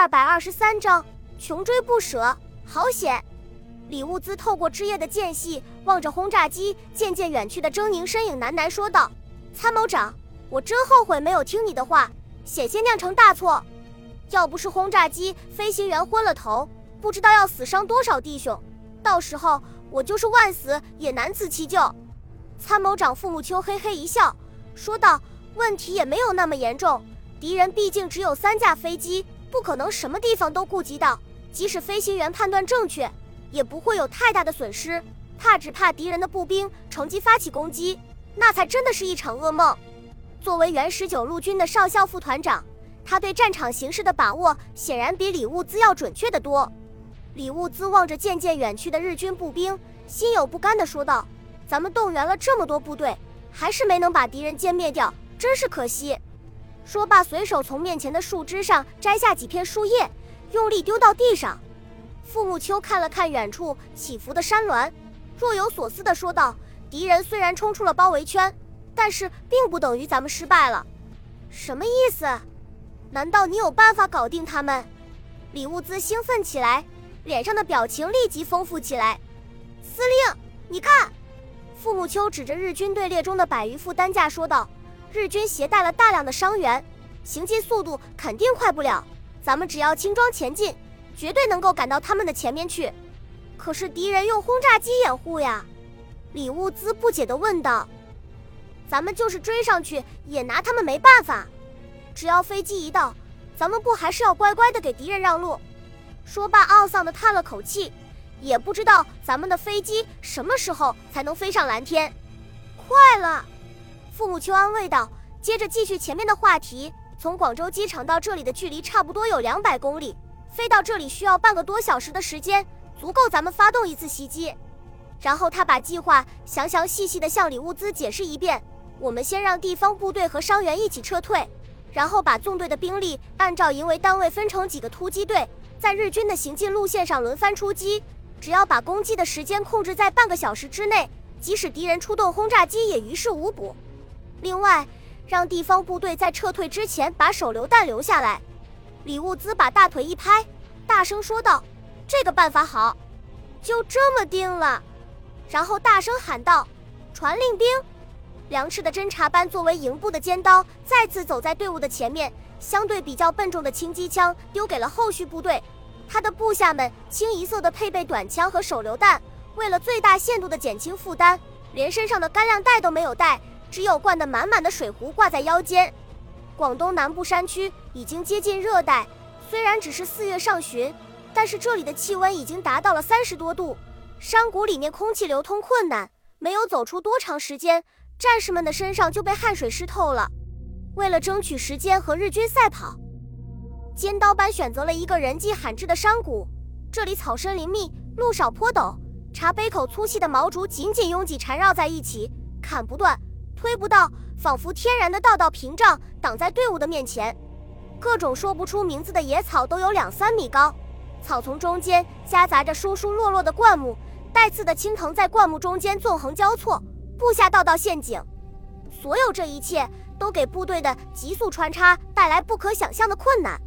二百二十三章，穷追不舍，好险！李物资透过枝叶的间隙，望着轰炸机渐渐远去的狰狞身影，喃喃说道：“参谋长，我真后悔没有听你的话，险些酿成大错。要不是轰炸机飞行员昏了头，不知道要死伤多少弟兄，到时候我就是万死也难辞其咎。”参谋长傅木秋嘿嘿一笑，说道：“问题也没有那么严重，敌人毕竟只有三架飞机。”不可能什么地方都顾及到，即使飞行员判断正确，也不会有太大的损失。怕只怕敌人的步兵乘机发起攻击，那才真的是一场噩梦。作为原十九路军的少校副团长，他对战场形势的把握显然比李物资要准确得多。李物资望着渐渐远去的日军步兵，心有不甘地说道：“咱们动员了这么多部队，还是没能把敌人歼灭掉，真是可惜。”说罢，随手从面前的树枝上摘下几片树叶，用力丢到地上。傅木秋看了看远处起伏的山峦，若有所思地说道：“敌人虽然冲出了包围圈，但是并不等于咱们失败了。什么意思？难道你有办法搞定他们？”李物资兴奋起来，脸上的表情立即丰富起来。司令，你看！傅木秋指着日军队列中的百余副担架说道。日军携带了大量的伤员，行进速度肯定快不了。咱们只要轻装前进，绝对能够赶到他们的前面去。可是敌人用轰炸机掩护呀！李物资不解地问道：“咱们就是追上去，也拿他们没办法。只要飞机一到，咱们不还是要乖乖地给敌人让路？”说罢，懊丧地叹了口气，也不知道咱们的飞机什么时候才能飞上蓝天。快了。傅木秋安慰道，接着继续前面的话题。从广州机场到这里的距离差不多有两百公里，飞到这里需要半个多小时的时间，足够咱们发动一次袭击。然后他把计划详详细细地向李物资解释一遍。我们先让地方部队和伤员一起撤退，然后把纵队的兵力按照营为单位分成几个突击队，在日军的行进路线上轮番出击。只要把攻击的时间控制在半个小时之内，即使敌人出动轰炸机也于事无补。另外，让地方部队在撤退之前把手榴弹留下来。李物资把大腿一拍，大声说道：“这个办法好，就这么定了。”然后大声喊道：“传令兵！”梁赤的侦察班作为营部的尖刀，再次走在队伍的前面，相对比较笨重的轻机枪丢给了后续部队。他的部下们清一色的配备短枪和手榴弹，为了最大限度的减轻负担，连身上的干粮袋都没有带。只有灌得满满的水壶挂在腰间。广东南部山区已经接近热带，虽然只是四月上旬，但是这里的气温已经达到了三十多度。山谷里面空气流通困难，没有走出多长时间，战士们的身上就被汗水湿透了。为了争取时间和日军赛跑，尖刀班选择了一个人迹罕至的山谷，这里草深林密，路少坡陡，茶杯口粗细的毛竹紧紧拥挤缠绕在一起，砍不断。推不到，仿佛天然的道道屏障挡在队伍的面前。各种说不出名字的野草都有两三米高，草丛中间夹杂着疏疏落落的灌木，带刺的青藤在灌木中间纵横交错，布下道道陷阱。所有这一切都给部队的急速穿插带来不可想象的困难。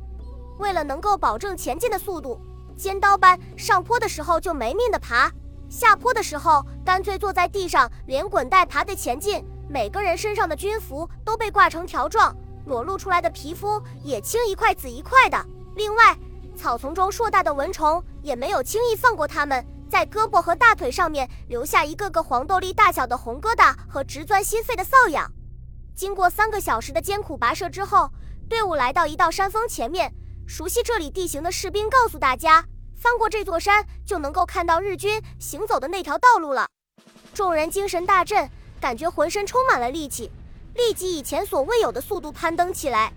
为了能够保证前进的速度，尖刀班上坡的时候就没命的爬，下坡的时候干脆坐在地上连滚带爬的前进。每个人身上的军服都被挂成条状，裸露出来的皮肤也青一块紫一块的。另外，草丛中硕大的蚊虫也没有轻易放过他们，在胳膊和大腿上面留下一个个黄豆粒大小的红疙瘩和直钻心肺的瘙痒。经过三个小时的艰苦跋涉之后，队伍来到一道山峰前面。熟悉这里地形的士兵告诉大家，翻过这座山就能够看到日军行走的那条道路了。众人精神大振。感觉浑身充满了力气，立即以前所未有的速度攀登起来。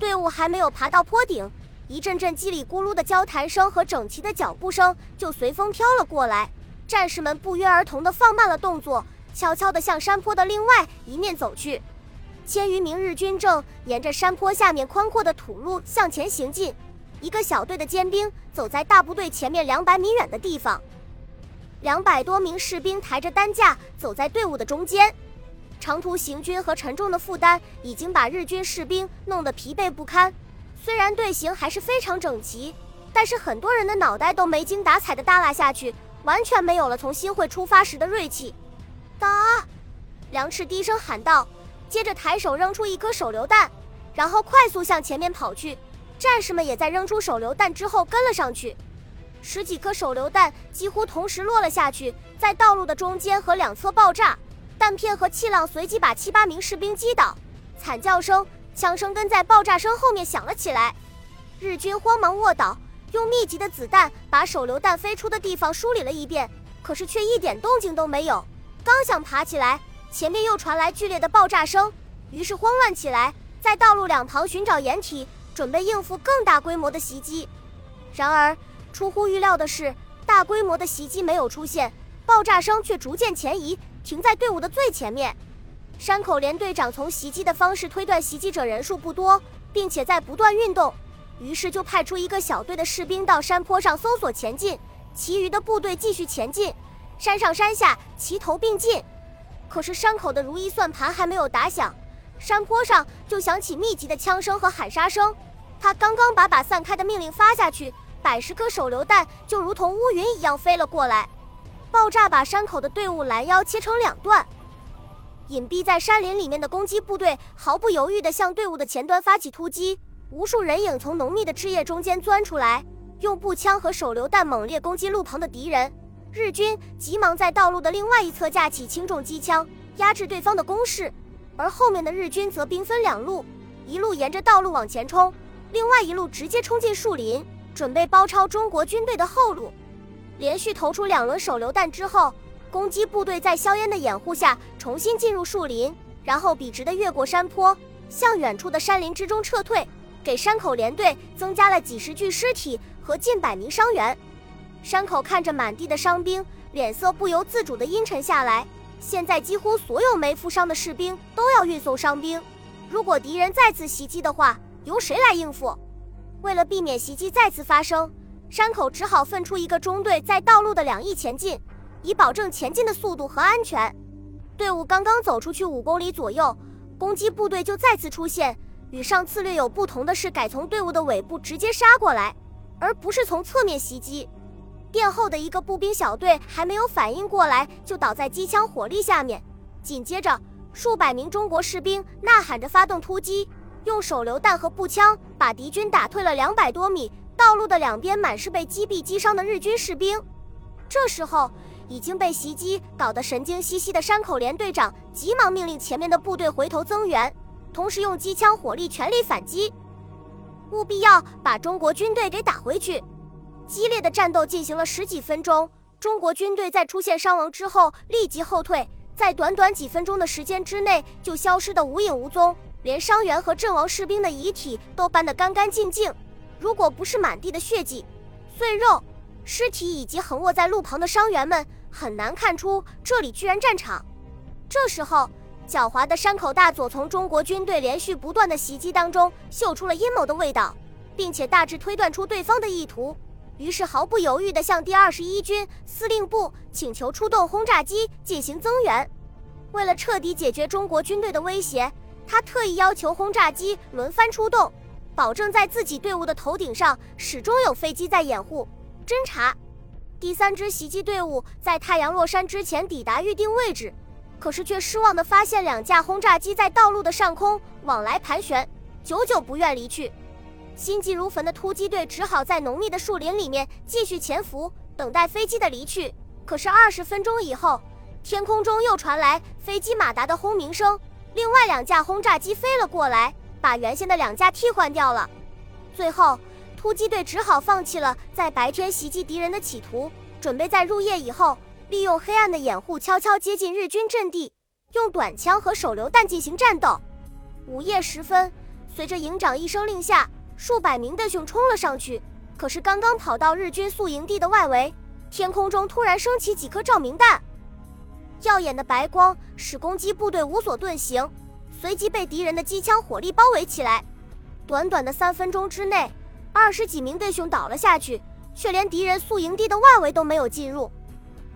队伍还没有爬到坡顶，一阵阵叽里咕噜的交谈声和整齐的脚步声就随风飘了过来。战士们不约而同地放慢了动作，悄悄地向山坡的另外一面走去。千余名日军正沿着山坡下面宽阔的土路向前行进，一个小队的尖兵走在大部队前面两百米远的地方。两百多名士兵抬着担架走在队伍的中间，长途行军和沉重的负担已经把日军士兵弄得疲惫不堪。虽然队形还是非常整齐，但是很多人的脑袋都没精打采的耷拉下去，完全没有了从新会出发时的锐气。打！梁赤低声喊道，接着抬手扔出一颗手榴弹，然后快速向前面跑去。战士们也在扔出手榴弹之后跟了上去。十几颗手榴弹几乎同时落了下去，在道路的中间和两侧爆炸，弹片和气浪随即把七八名士兵击倒，惨叫声、枪声跟在爆炸声后面响了起来。日军慌忙卧倒，用密集的子弹把手榴弹飞出的地方梳理了一遍，可是却一点动静都没有。刚想爬起来，前面又传来剧烈的爆炸声，于是慌乱起来，在道路两旁寻找掩体，准备应付更大规模的袭击。然而，出乎预料的是，大规模的袭击没有出现，爆炸声却逐渐前移，停在队伍的最前面。山口连队长从袭击的方式推断，袭击者人数不多，并且在不断运动，于是就派出一个小队的士兵到山坡上搜索前进，其余的部队继续前进。山上山下齐头并进。可是山口的如意算盘还没有打响，山坡上就响起密集的枪声和喊杀声。他刚刚把把散开的命令发下去。百十颗手榴弹就如同乌云一样飞了过来，爆炸把山口的队伍拦腰切成两段。隐蔽在山林里面的攻击部队毫不犹豫地向队伍的前端发起突击，无数人影从浓密的枝叶中间钻出来，用步枪和手榴弹猛烈攻击路旁的敌人。日军急忙在道路的另外一侧架起轻重机枪，压制对方的攻势，而后面的日军则兵分两路，一路沿着道路往前冲，另外一路直接冲进树林。准备包抄中国军队的后路，连续投出两轮手榴弹之后，攻击部队在硝烟的掩护下重新进入树林，然后笔直的越过山坡，向远处的山林之中撤退，给山口连队增加了几十具尸体和近百名伤员。山口看着满地的伤兵，脸色不由自主的阴沉下来。现在几乎所有没负伤的士兵都要运送伤兵，如果敌人再次袭击的话，由谁来应付？为了避免袭击再次发生，山口只好分出一个中队在道路的两翼前进，以保证前进的速度和安全。队伍刚刚走出去五公里左右，攻击部队就再次出现。与上次略有不同的是，改从队伍的尾部直接杀过来，而不是从侧面袭击。殿后的一个步兵小队还没有反应过来，就倒在机枪火力下面。紧接着，数百名中国士兵呐喊着发动突击。用手榴弹和步枪把敌军打退了两百多米，道路的两边满是被击毙击伤的日军士兵。这时候，已经被袭击搞得神经兮兮的山口连队长急忙命令前面的部队回头增援，同时用机枪火力全力反击，务必要把中国军队给打回去。激烈的战斗进行了十几分钟，中国军队在出现伤亡之后立即后退，在短短几分钟的时间之内就消失得无影无踪。连伤员和阵亡士兵的遗体都搬得干干净净，如果不是满地的血迹、碎肉、尸体以及横卧在路旁的伤员们，很难看出这里居然战场。这时候，狡猾的山口大佐从中国军队连续不断的袭击当中嗅出了阴谋的味道，并且大致推断出对方的意图，于是毫不犹豫地向第二十一军司令部请求出动轰炸机进行增援。为了彻底解决中国军队的威胁。他特意要求轰炸机轮番出动，保证在自己队伍的头顶上始终有飞机在掩护侦察。第三支袭击队伍在太阳落山之前抵达预定位置，可是却失望地发现两架轰炸机在道路的上空往来盘旋，久久不愿离去。心急如焚的突击队只好在浓密的树林里面继续潜伏，等待飞机的离去。可是二十分钟以后，天空中又传来飞机马达的轰鸣声。另外两架轰炸机飞了过来，把原先的两架替换掉了。最后，突击队只好放弃了在白天袭击敌人的企图，准备在入夜以后，利用黑暗的掩护，悄悄接近日军阵地，用短枪和手榴弹进行战斗。午夜时分，随着营长一声令下，数百名弟兄冲了上去。可是刚刚跑到日军宿营地的外围，天空中突然升起几颗照明弹。耀眼的白光使攻击部队无所遁形，随即被敌人的机枪火力包围起来。短短的三分钟之内，二十几名弟兄倒了下去，却连敌人宿营地的外围都没有进入。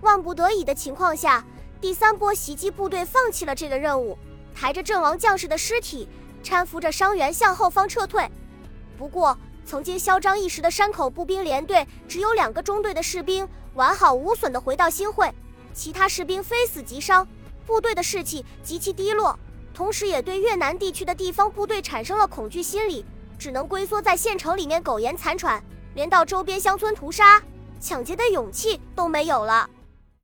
万不得已的情况下，第三波袭击部队放弃了这个任务，抬着阵亡将士的尸体，搀扶着伤员向后方撤退。不过，曾经嚣张一时的山口步兵连队只有两个中队的士兵完好无损地回到新会，其他士兵非死即伤，部队的士气极其低落，同时也对越南地区的地方部队产生了恐惧心理，只能龟缩在县城里面苟延残喘，连到周边乡村屠杀、抢劫的勇气都没有了。